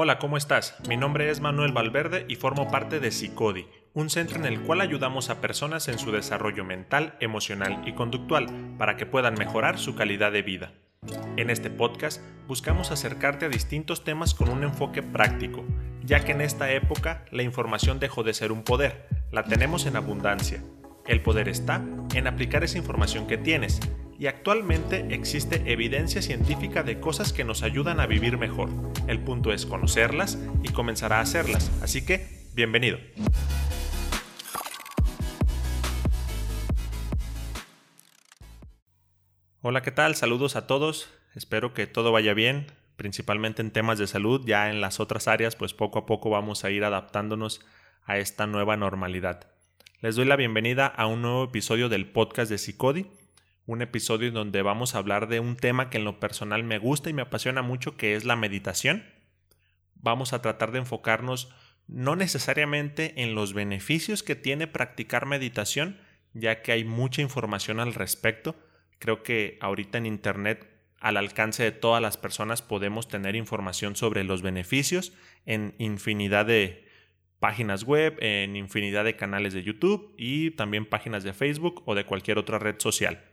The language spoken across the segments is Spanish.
Hola, ¿cómo estás? Mi nombre es Manuel Valverde y formo parte de Psicodi, un centro en el cual ayudamos a personas en su desarrollo mental, emocional y conductual para que puedan mejorar su calidad de vida. En este podcast buscamos acercarte a distintos temas con un enfoque práctico, ya que en esta época la información dejó de ser un poder, la tenemos en abundancia. El poder está en aplicar esa información que tienes y actualmente existe evidencia científica de cosas que nos ayudan a vivir mejor. El punto es conocerlas y comenzar a hacerlas. Así que, bienvenido. Hola, ¿qué tal? Saludos a todos. Espero que todo vaya bien, principalmente en temas de salud. Ya en las otras áreas, pues poco a poco vamos a ir adaptándonos a esta nueva normalidad. Les doy la bienvenida a un nuevo episodio del podcast de Psicodi un episodio en donde vamos a hablar de un tema que en lo personal me gusta y me apasiona mucho, que es la meditación. Vamos a tratar de enfocarnos no necesariamente en los beneficios que tiene practicar meditación, ya que hay mucha información al respecto. Creo que ahorita en Internet, al alcance de todas las personas, podemos tener información sobre los beneficios en infinidad de páginas web, en infinidad de canales de YouTube y también páginas de Facebook o de cualquier otra red social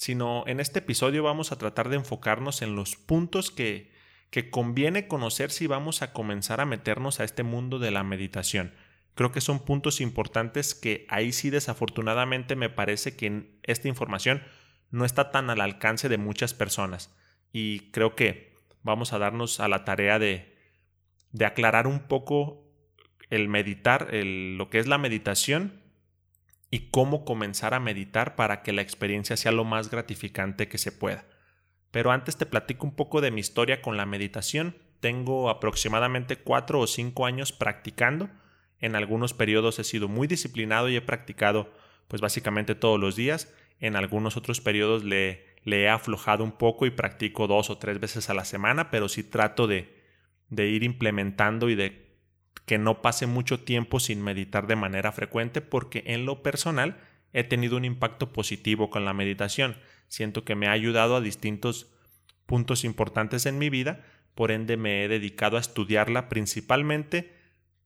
sino en este episodio vamos a tratar de enfocarnos en los puntos que, que conviene conocer si vamos a comenzar a meternos a este mundo de la meditación. Creo que son puntos importantes que ahí sí desafortunadamente me parece que esta información no está tan al alcance de muchas personas y creo que vamos a darnos a la tarea de, de aclarar un poco el meditar, lo que es la meditación y cómo comenzar a meditar para que la experiencia sea lo más gratificante que se pueda. Pero antes te platico un poco de mi historia con la meditación. Tengo aproximadamente cuatro o cinco años practicando. En algunos periodos he sido muy disciplinado y he practicado pues básicamente todos los días. En algunos otros periodos le, le he aflojado un poco y practico dos o tres veces a la semana, pero sí trato de, de ir implementando y de que no pase mucho tiempo sin meditar de manera frecuente porque en lo personal he tenido un impacto positivo con la meditación. Siento que me ha ayudado a distintos puntos importantes en mi vida, por ende me he dedicado a estudiarla principalmente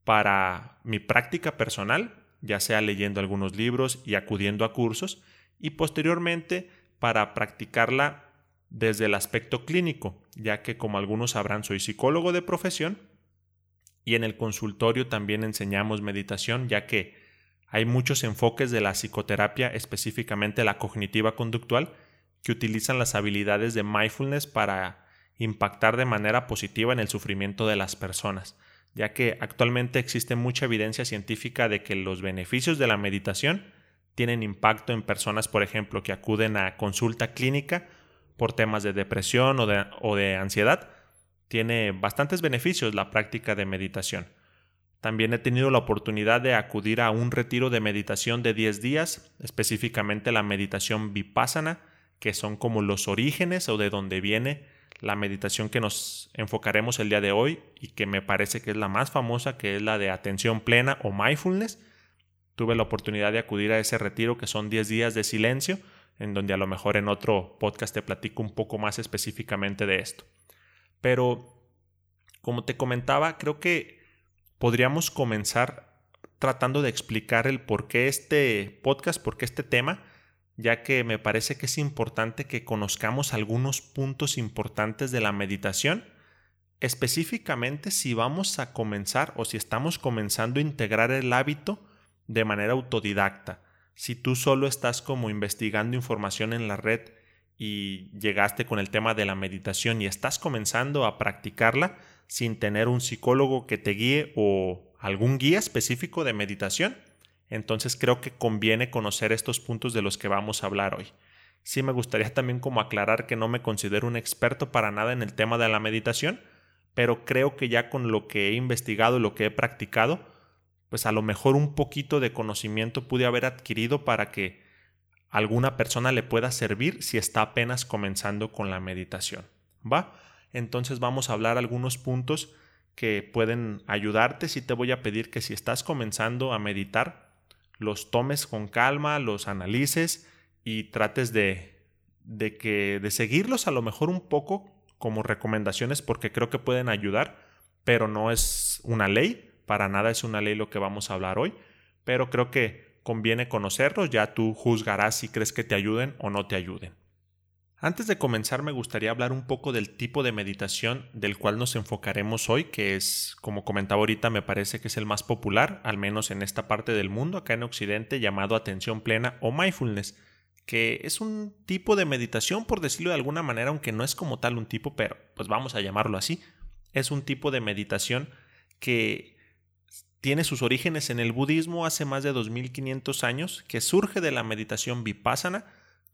para mi práctica personal, ya sea leyendo algunos libros y acudiendo a cursos, y posteriormente para practicarla desde el aspecto clínico, ya que como algunos sabrán soy psicólogo de profesión y en el consultorio también enseñamos meditación, ya que hay muchos enfoques de la psicoterapia, específicamente la cognitiva conductual, que utilizan las habilidades de mindfulness para impactar de manera positiva en el sufrimiento de las personas, ya que actualmente existe mucha evidencia científica de que los beneficios de la meditación tienen impacto en personas, por ejemplo, que acuden a consulta clínica por temas de depresión o de, o de ansiedad, tiene bastantes beneficios la práctica de meditación. También he tenido la oportunidad de acudir a un retiro de meditación de 10 días, específicamente la meditación vipassana, que son como los orígenes o de donde viene la meditación que nos enfocaremos el día de hoy y que me parece que es la más famosa, que es la de atención plena o mindfulness. Tuve la oportunidad de acudir a ese retiro que son 10 días de silencio, en donde a lo mejor en otro podcast te platico un poco más específicamente de esto. Pero, como te comentaba, creo que podríamos comenzar tratando de explicar el por qué este podcast, por qué este tema, ya que me parece que es importante que conozcamos algunos puntos importantes de la meditación, específicamente si vamos a comenzar o si estamos comenzando a integrar el hábito de manera autodidacta. Si tú solo estás como investigando información en la red y llegaste con el tema de la meditación y estás comenzando a practicarla sin tener un psicólogo que te guíe o algún guía específico de meditación, entonces creo que conviene conocer estos puntos de los que vamos a hablar hoy. Sí me gustaría también como aclarar que no me considero un experto para nada en el tema de la meditación, pero creo que ya con lo que he investigado y lo que he practicado, pues a lo mejor un poquito de conocimiento pude haber adquirido para que alguna persona le pueda servir si está apenas comenzando con la meditación. ¿Va? Entonces vamos a hablar algunos puntos que pueden ayudarte. Si te voy a pedir que si estás comenzando a meditar, los tomes con calma, los analices y trates de, de que de seguirlos a lo mejor un poco como recomendaciones porque creo que pueden ayudar, pero no es una ley, para nada es una ley lo que vamos a hablar hoy, pero creo que conviene conocerlos, ya tú juzgarás si crees que te ayuden o no te ayuden. Antes de comenzar me gustaría hablar un poco del tipo de meditación del cual nos enfocaremos hoy, que es, como comentaba ahorita, me parece que es el más popular, al menos en esta parte del mundo, acá en Occidente, llamado atención plena o mindfulness, que es un tipo de meditación, por decirlo de alguna manera, aunque no es como tal un tipo, pero pues vamos a llamarlo así. Es un tipo de meditación que tiene sus orígenes en el budismo hace más de 2500 años, que surge de la meditación vipassana,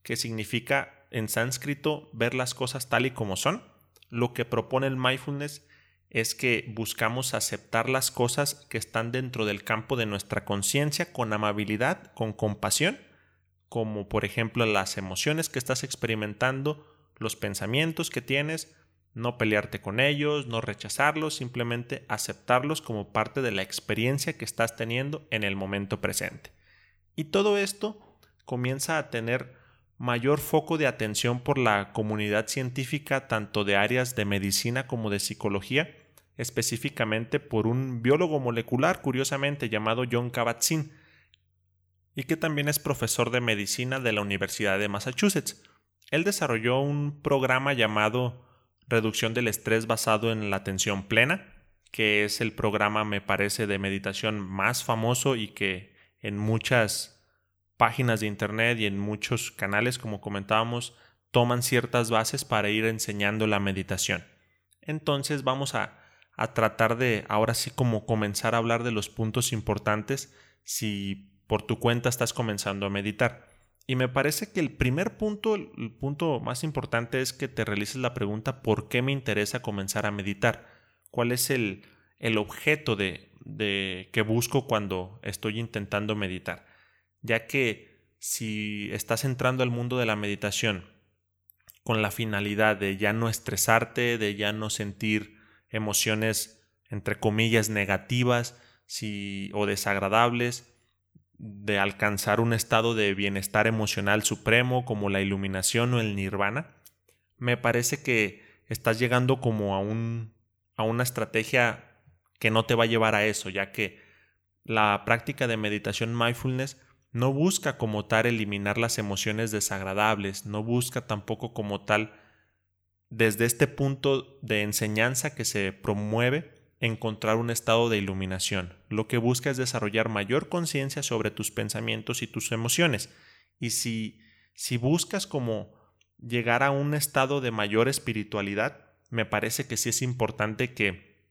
que significa en sánscrito ver las cosas tal y como son. Lo que propone el mindfulness es que buscamos aceptar las cosas que están dentro del campo de nuestra conciencia con amabilidad, con compasión, como por ejemplo las emociones que estás experimentando, los pensamientos que tienes, no pelearte con ellos, no rechazarlos, simplemente aceptarlos como parte de la experiencia que estás teniendo en el momento presente. Y todo esto comienza a tener mayor foco de atención por la comunidad científica tanto de áreas de medicina como de psicología, específicamente por un biólogo molecular curiosamente llamado John Kabat-Zinn, y que también es profesor de medicina de la Universidad de Massachusetts. Él desarrolló un programa llamado Reducción del Estrés basado en la atención plena, que es el programa, me parece, de meditación más famoso y que en muchas páginas de internet y en muchos canales, como comentábamos, toman ciertas bases para ir enseñando la meditación. Entonces vamos a, a tratar de ahora sí como comenzar a hablar de los puntos importantes si por tu cuenta estás comenzando a meditar. Y me parece que el primer punto, el punto más importante es que te realices la pregunta ¿por qué me interesa comenzar a meditar? ¿Cuál es el, el objeto de, de que busco cuando estoy intentando meditar? ya que si estás entrando al mundo de la meditación con la finalidad de ya no estresarte, de ya no sentir emociones entre comillas negativas o desagradables, de alcanzar un estado de bienestar emocional supremo como la iluminación o el nirvana, me parece que estás llegando como a un a una estrategia que no te va a llevar a eso, ya que la práctica de meditación mindfulness no busca como tal eliminar las emociones desagradables, no busca tampoco como tal, desde este punto de enseñanza que se promueve, encontrar un estado de iluminación. Lo que busca es desarrollar mayor conciencia sobre tus pensamientos y tus emociones. Y si, si buscas como llegar a un estado de mayor espiritualidad, me parece que sí es importante que,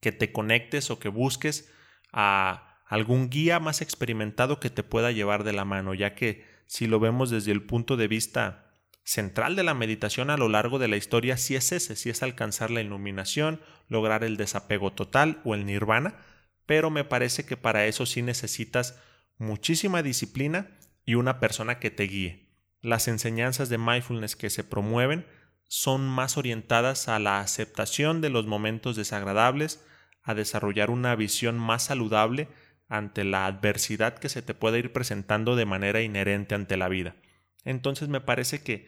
que te conectes o que busques a algún guía más experimentado que te pueda llevar de la mano, ya que si lo vemos desde el punto de vista central de la meditación a lo largo de la historia, sí es ese, sí es alcanzar la iluminación, lograr el desapego total o el nirvana, pero me parece que para eso sí necesitas muchísima disciplina y una persona que te guíe. Las enseñanzas de mindfulness que se promueven son más orientadas a la aceptación de los momentos desagradables, a desarrollar una visión más saludable ante la adversidad que se te puede ir presentando de manera inherente ante la vida. Entonces me parece que,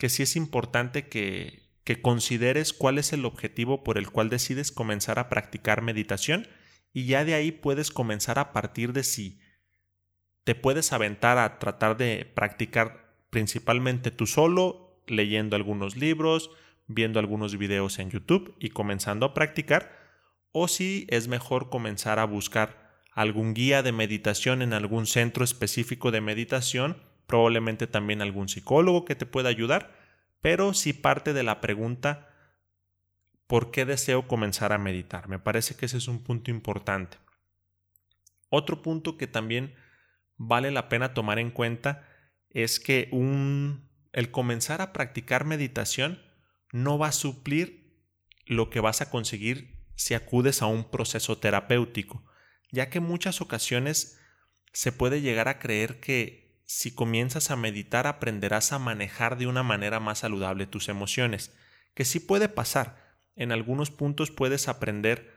que sí es importante que, que consideres cuál es el objetivo por el cual decides comenzar a practicar meditación y ya de ahí puedes comenzar a partir de si te puedes aventar a tratar de practicar principalmente tú solo, leyendo algunos libros, viendo algunos videos en YouTube y comenzando a practicar, o si es mejor comenzar a buscar algún guía de meditación en algún centro específico de meditación, probablemente también algún psicólogo que te pueda ayudar, pero sí parte de la pregunta ¿por qué deseo comenzar a meditar? Me parece que ese es un punto importante. Otro punto que también vale la pena tomar en cuenta es que el comenzar a practicar meditación no va a suplir lo que vas a conseguir si acudes a un proceso terapéutico ya que en muchas ocasiones se puede llegar a creer que si comienzas a meditar aprenderás a manejar de una manera más saludable tus emociones, que sí puede pasar. En algunos puntos puedes aprender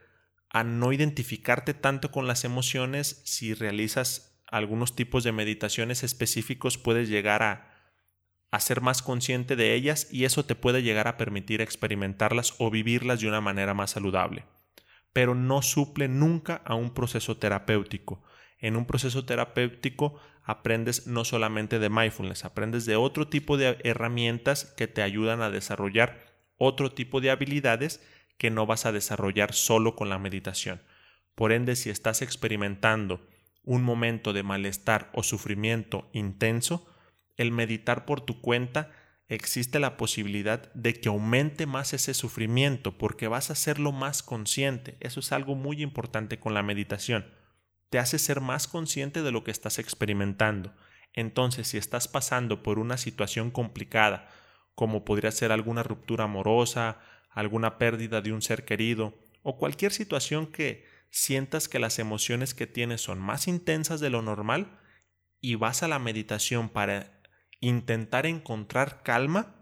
a no identificarte tanto con las emociones si realizas algunos tipos de meditaciones específicos puedes llegar a, a ser más consciente de ellas y eso te puede llegar a permitir experimentarlas o vivirlas de una manera más saludable. Pero no suple nunca a un proceso terapéutico. En un proceso terapéutico aprendes no solamente de mindfulness, aprendes de otro tipo de herramientas que te ayudan a desarrollar otro tipo de habilidades que no vas a desarrollar solo con la meditación. Por ende, si estás experimentando un momento de malestar o sufrimiento intenso, el meditar por tu cuenta existe la posibilidad de que aumente más ese sufrimiento porque vas a hacerlo más consciente. Eso es algo muy importante con la meditación. Te hace ser más consciente de lo que estás experimentando. Entonces, si estás pasando por una situación complicada, como podría ser alguna ruptura amorosa, alguna pérdida de un ser querido, o cualquier situación que sientas que las emociones que tienes son más intensas de lo normal, y vas a la meditación para intentar encontrar calma,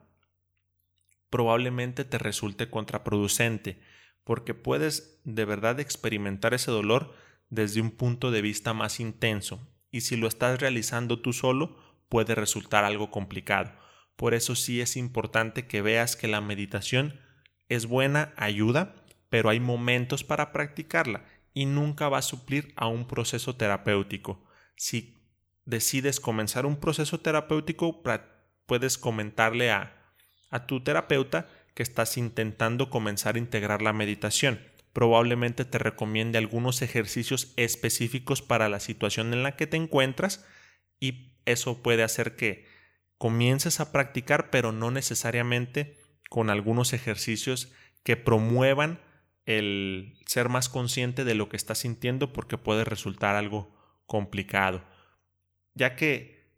probablemente te resulte contraproducente, porque puedes de verdad experimentar ese dolor desde un punto de vista más intenso, y si lo estás realizando tú solo, puede resultar algo complicado. Por eso sí es importante que veas que la meditación es buena ayuda, pero hay momentos para practicarla y nunca va a suplir a un proceso terapéutico. Si decides comenzar un proceso terapéutico, puedes comentarle a, a tu terapeuta que estás intentando comenzar a integrar la meditación. Probablemente te recomiende algunos ejercicios específicos para la situación en la que te encuentras y eso puede hacer que comiences a practicar, pero no necesariamente con algunos ejercicios que promuevan el ser más consciente de lo que estás sintiendo porque puede resultar algo complicado. Ya que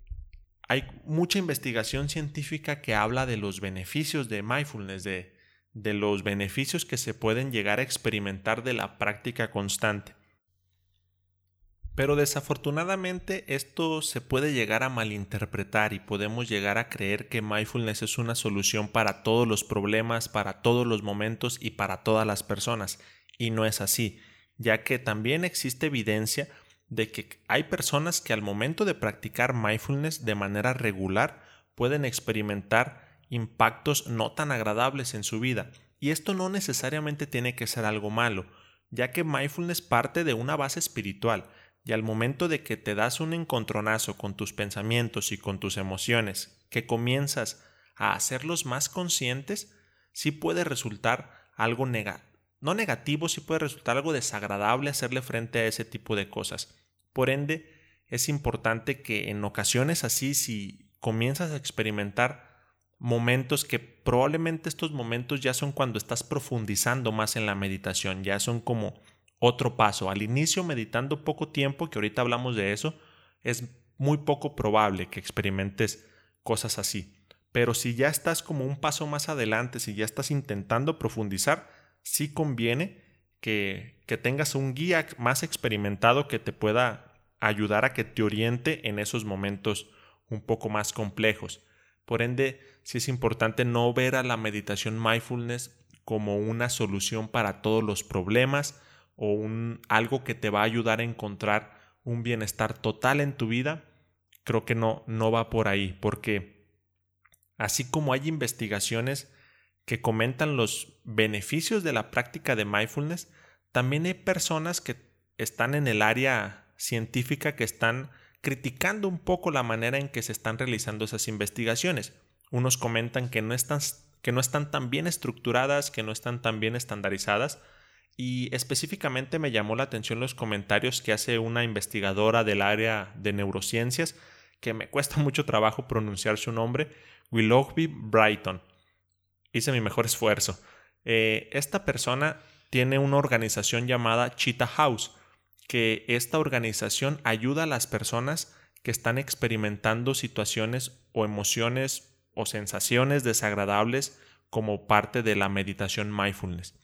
hay mucha investigación científica que habla de los beneficios de mindfulness, de, de los beneficios que se pueden llegar a experimentar de la práctica constante. Pero desafortunadamente esto se puede llegar a malinterpretar y podemos llegar a creer que mindfulness es una solución para todos los problemas, para todos los momentos y para todas las personas. Y no es así, ya que también existe evidencia de que hay personas que al momento de practicar mindfulness de manera regular pueden experimentar impactos no tan agradables en su vida. Y esto no necesariamente tiene que ser algo malo, ya que mindfulness parte de una base espiritual, y al momento de que te das un encontronazo con tus pensamientos y con tus emociones, que comienzas a hacerlos más conscientes, sí puede resultar algo negativo no negativo, sí puede resultar algo desagradable hacerle frente a ese tipo de cosas. Por ende, es importante que en ocasiones así, si comienzas a experimentar momentos que probablemente estos momentos ya son cuando estás profundizando más en la meditación, ya son como otro paso. Al inicio, meditando poco tiempo, que ahorita hablamos de eso, es muy poco probable que experimentes cosas así. Pero si ya estás como un paso más adelante, si ya estás intentando profundizar, sí conviene que, que tengas un guía más experimentado que te pueda ayudar a que te oriente en esos momentos un poco más complejos. Por ende, sí es importante no ver a la meditación mindfulness como una solución para todos los problemas o algo que te va a ayudar a encontrar un bienestar total en tu vida. Creo que no, no va por ahí, porque así como hay investigaciones que comentan los beneficios de la práctica de mindfulness, también hay personas que están en el área científica que están criticando un poco la manera en que se están realizando esas investigaciones. Unos comentan que no están, que no están tan bien estructuradas, que no están tan bien estandarizadas, y específicamente me llamó la atención los comentarios que hace una investigadora del área de neurociencias, que me cuesta mucho trabajo pronunciar su nombre, Willoughby Brighton hice mi mejor esfuerzo. Eh, esta persona tiene una organización llamada Cheetah House, que esta organización ayuda a las personas que están experimentando situaciones o emociones o sensaciones desagradables como parte de la meditación mindfulness,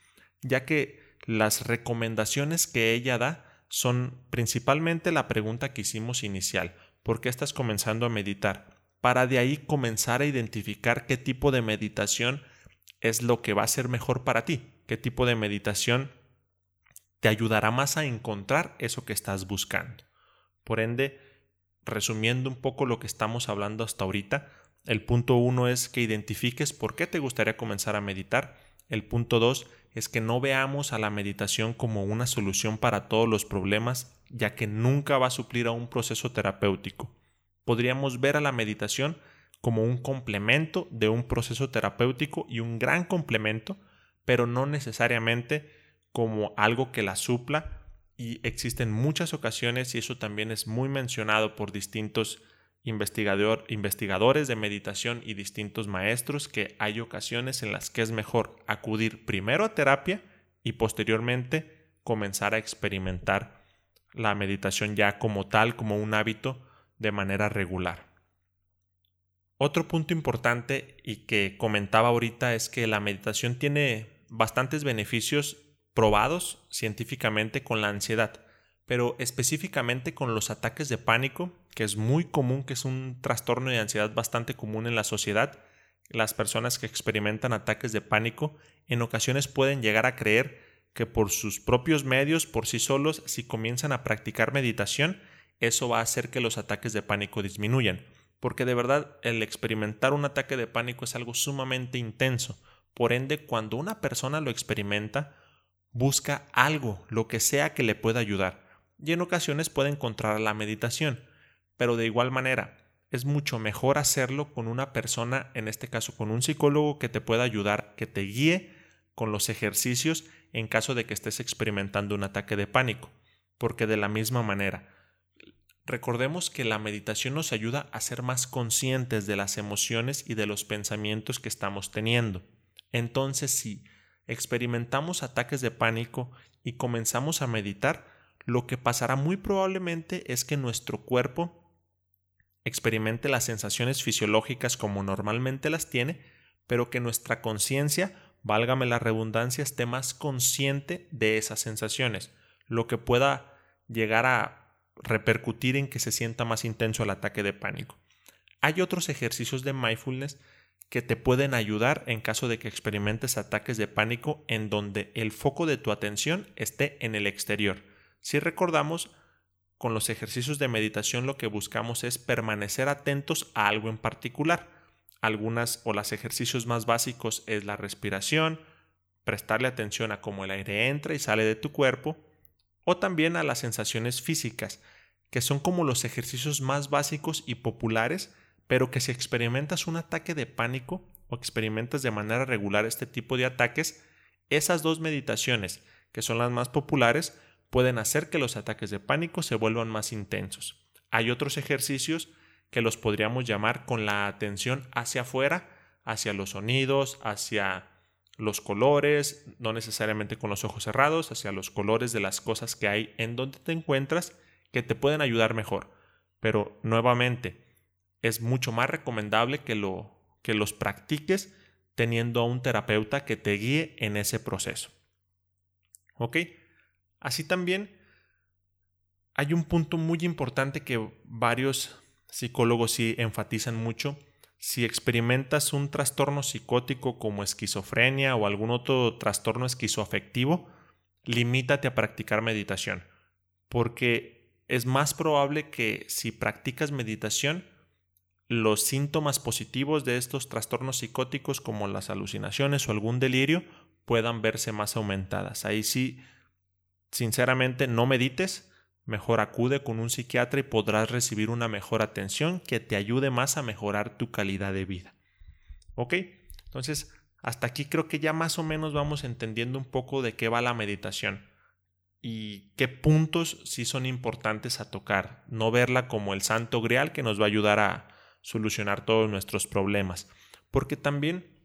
ya que las recomendaciones que ella da son principalmente la pregunta que hicimos inicial, ¿por qué estás comenzando a meditar? Para de ahí comenzar a identificar qué tipo de meditación es lo que va a ser mejor para ti, qué tipo de meditación te ayudará más a encontrar eso que estás buscando. Por ende, resumiendo un poco lo que estamos hablando hasta ahorita, El punto uno es que identifiques por qué te gustaría comenzar a meditar. El punto dos es que no veamos a la meditación como una solución para todos los problemas, ya que nunca va a suplir a un proceso terapéutico. Podríamos ver a la meditación como un complemento de un proceso terapéutico y un gran complemento, pero no necesariamente como algo que la supla y existen muchas ocasiones y eso también es muy mencionado por distintos investigador, investigadores de meditación y distintos maestros que hay ocasiones en las que es mejor acudir primero a terapia y posteriormente comenzar a experimentar la meditación ya como tal, como un hábito de manera regular. Otro punto importante y que comentaba ahorita es que la meditación tiene bastantes beneficios probados científicamente con la ansiedad, pero específicamente con los ataques de pánico, que es muy común, que es un trastorno de ansiedad bastante común en la sociedad. Las personas que experimentan ataques de pánico en ocasiones pueden llegar a creer que por sus propios medios, por sí solos, si comienzan a practicar meditación, eso va a hacer que los ataques de pánico disminuyan. Porque de verdad el experimentar un ataque de pánico es algo sumamente intenso. Por ende, cuando una persona lo experimenta, busca algo, lo que sea que le pueda ayudar, y en ocasiones puede encontrar la meditación, pero de igual manera, es mucho mejor hacerlo con una persona, en este caso con un psicólogo que te pueda ayudar, que te guíe con los ejercicios en caso de que estés experimentando un ataque de pánico, porque de la misma manera, recordemos que la meditación nos ayuda a ser más conscientes de las emociones y de los pensamientos que estamos teniendo. Entonces, si experimentamos ataques de pánico y comenzamos a meditar, lo que pasará muy probablemente es que nuestro cuerpo experimente las sensaciones fisiológicas como normalmente las tiene, pero que nuestra conciencia, válgame la redundancia, esté más consciente de esas sensaciones, lo que pueda llegar a repercutir en que se sienta más intenso el ataque de pánico. Hay otros ejercicios de mindfulness que te pueden ayudar en caso de que experimentes ataques de pánico en donde el foco de tu atención esté en el exterior. Si recordamos, con los ejercicios de meditación lo que buscamos es permanecer atentos a algo en particular. Algunas o los ejercicios más básicos es la respiración, prestarle atención a cómo el aire entra y sale de tu cuerpo, o también a las sensaciones físicas, que son como los ejercicios más básicos y populares pero que si experimentas un ataque de pánico o experimentas de manera regular este tipo de ataques, esas dos meditaciones, que son las más populares, pueden hacer que los ataques de pánico se vuelvan más intensos. Hay otros ejercicios que los podríamos llamar con la atención hacia afuera, hacia los sonidos, hacia los colores, no necesariamente con los ojos cerrados, hacia los colores de las cosas que hay en donde te encuentras, que te pueden ayudar mejor. Pero nuevamente, es mucho más recomendable que, lo, que los practiques teniendo a un terapeuta que te guíe en ese proceso. ¿Ok? Así también hay un punto muy importante que varios psicólogos sí enfatizan mucho. Si experimentas un trastorno psicótico como esquizofrenia o algún otro trastorno esquizoafectivo, limítate a practicar meditación, porque es más probable que si practicas meditación los síntomas positivos de estos trastornos psicóticos como las alucinaciones o algún delirio puedan verse más aumentadas. Ahí sí, sinceramente, no medites, mejor acude con un psiquiatra y podrás recibir una mejor atención que te ayude más a mejorar tu calidad de vida. ¿Ok? Entonces, hasta aquí creo que ya más o menos vamos entendiendo un poco de qué va la meditación y qué puntos sí son importantes a tocar. No verla como el santo grial que nos va a ayudar a, solucionar todos nuestros problemas. Porque también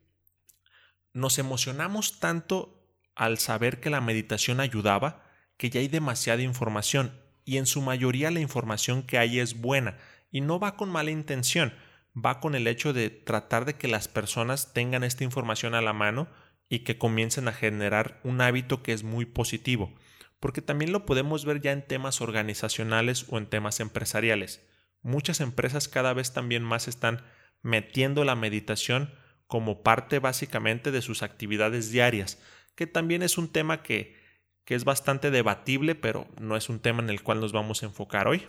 nos emocionamos tanto al saber que la meditación ayudaba que ya hay demasiada información y en su mayoría la información que hay es buena y no va con mala intención, va con el hecho de tratar de que las personas tengan esta información a la mano y que comiencen a generar un hábito que es muy positivo, porque también lo podemos ver ya en temas organizacionales o en temas empresariales muchas empresas cada vez también más están metiendo la meditación como parte básicamente de sus actividades diarias, que también es un tema que, que es bastante debatible, pero no es un tema en el cual nos vamos a enfocar hoy,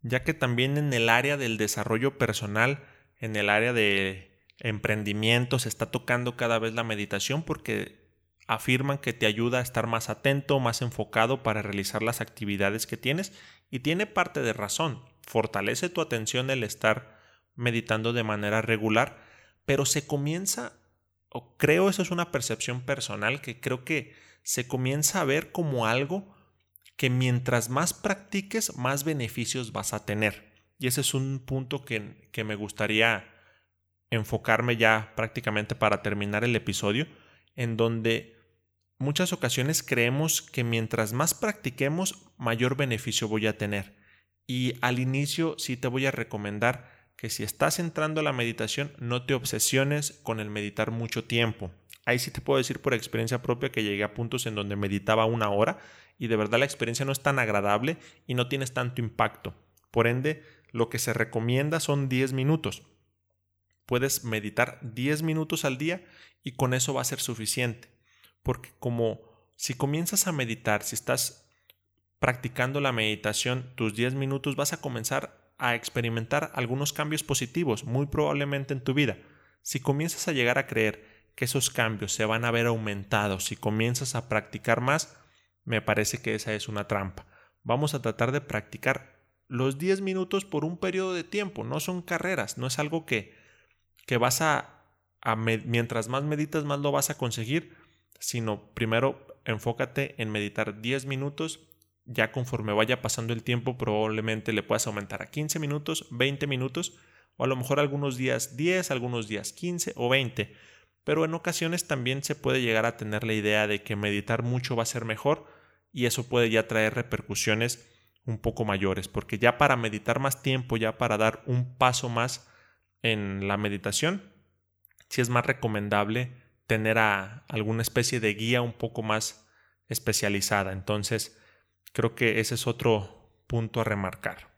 ya que también en el área del desarrollo personal en el área de emprendimiento se está tocando cada vez la meditación porque afirman que te ayuda a estar más atento, más enfocado para realizar las actividades que tienes y tiene parte de razón. Fortalece tu atención el estar meditando de manera regular, pero se comienza, o creo eso es una percepción personal, que creo que se comienza a ver como algo que mientras más practiques, más beneficios vas a tener. Y ese es un punto que, que me gustaría enfocarme ya prácticamente para terminar el episodio, en donde muchas ocasiones creemos que mientras más practiquemos, mayor beneficio voy a tener. Y al inicio sí te voy a recomendar que si estás entrando a la meditación, no te obsesiones con el meditar mucho tiempo. Ahí sí te puedo decir por experiencia propia que llegué a puntos en donde meditaba una hora y de verdad la experiencia no es tan agradable y no tienes tanto impacto. Por ende, lo que se recomienda son 10 minutos. Puedes meditar 10 minutos al día y con eso va a ser suficiente. Porque como si comienzas a meditar, si estás practicando la meditación tus 10 minutos, vas a comenzar a experimentar algunos cambios positivos, muy probablemente en tu vida. Si comienzas a llegar a creer que esos cambios se van a ver aumentados, si comienzas a practicar más, me parece que esa es una trampa. Vamos a tratar de practicar los 10 minutos por un periodo de tiempo, no son carreras, no es algo que que vas a, mientras más meditas, más lo vas a conseguir, sino primero enfócate en meditar 10 minutos, ya conforme vaya pasando el tiempo probablemente le puedas aumentar a 15 minutos, 20 minutos, o a lo mejor algunos días 10, algunos días 15 o 20, pero en ocasiones también se puede llegar a tener la idea de que meditar mucho va a ser mejor y eso puede ya traer repercusiones un poco mayores, porque ya para meditar más tiempo, ya para dar un paso más, en la meditación, si es más recomendable tener a alguna especie de guía un poco más especializada. Entonces, creo que ese es otro punto a remarcar.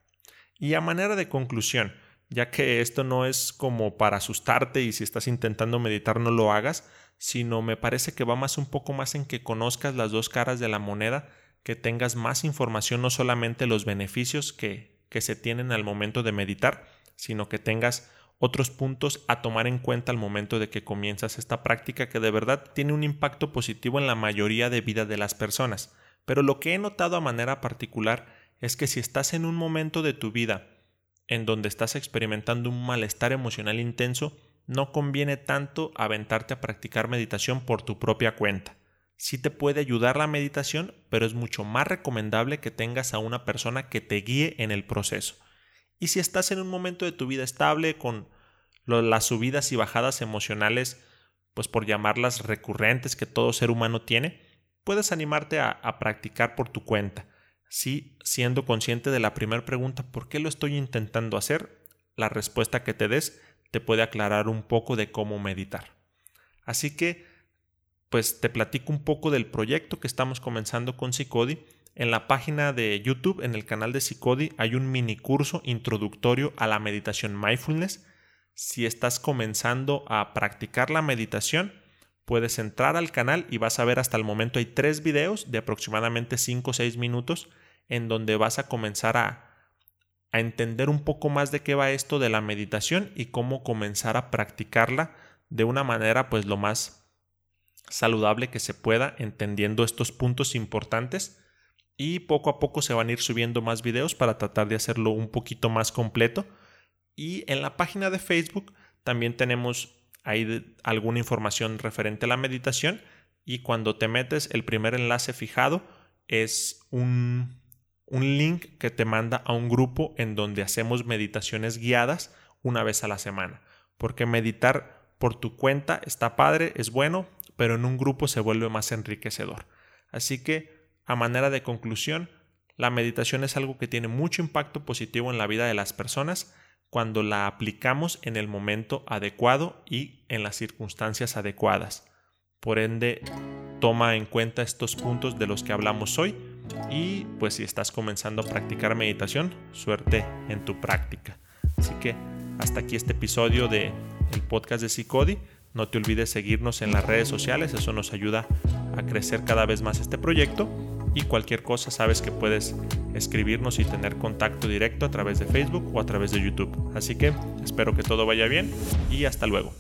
Y a manera de conclusión, ya que esto no es como para asustarte y si estás intentando meditar no lo hagas, sino me parece que va más un poco más en que conozcas las dos caras de la moneda, que tengas más información, no solamente los beneficios que, que se tienen al momento de meditar, sino que tengas otros puntos a tomar en cuenta al momento de que comienzas esta práctica que de verdad tiene un impacto positivo en la mayoría de vida de las personas. Pero lo que he notado a manera particular es que si estás en un momento de tu vida en donde estás experimentando un malestar emocional intenso, no conviene tanto aventarte a practicar meditación por tu propia cuenta. Sí te puede ayudar la meditación, pero es mucho más recomendable que tengas a una persona que te guíe en el proceso. Y si estás en un momento de tu vida estable con las subidas y bajadas emocionales, pues por llamarlas recurrentes que todo ser humano tiene, puedes animarte a, practicar por tu cuenta. Sí, siendo consciente de la primera pregunta, ¿por qué lo estoy intentando hacer? La respuesta que te des te puede aclarar un poco de cómo meditar. Así que, pues te platico un poco del proyecto que estamos comenzando con Psicodi en la página de YouTube, en el canal de Psicodi, hay un mini curso introductorio a la meditación mindfulness. Si estás comenzando a practicar la meditación, puedes entrar al canal y vas a ver hasta el momento hay tres videos de aproximadamente 5 o 6 minutos en donde vas a comenzar a, a entender un poco más de qué va esto de la meditación y cómo comenzar a practicarla de una manera pues lo más saludable que se pueda, entendiendo estos puntos importantes y poco a poco se van a ir subiendo más videos para tratar de hacerlo un poquito más completo. Y en la página de Facebook también tenemos ahí alguna información referente a la meditación y cuando te metes el primer enlace fijado es un, un link que te manda a un grupo en donde hacemos meditaciones guiadas una vez a la semana. Porque meditar por tu cuenta está padre, es bueno, pero en un grupo se vuelve más enriquecedor. Así que a manera de conclusión, la meditación es algo que tiene mucho impacto positivo en la vida de las personas cuando la aplicamos en el momento adecuado y en las circunstancias adecuadas. Por ende, toma en cuenta estos puntos de los que hablamos hoy y pues si estás comenzando a practicar meditación, suerte en tu práctica. Así que hasta aquí este episodio de el podcast de Psicodi. No te olvides seguirnos en las redes sociales, eso nos ayuda a crecer cada vez más este proyecto y cualquier cosa sabes que puedes escribirnos y tener contacto directo a través de Facebook o a través de YouTube. Así que espero que todo vaya bien y hasta luego.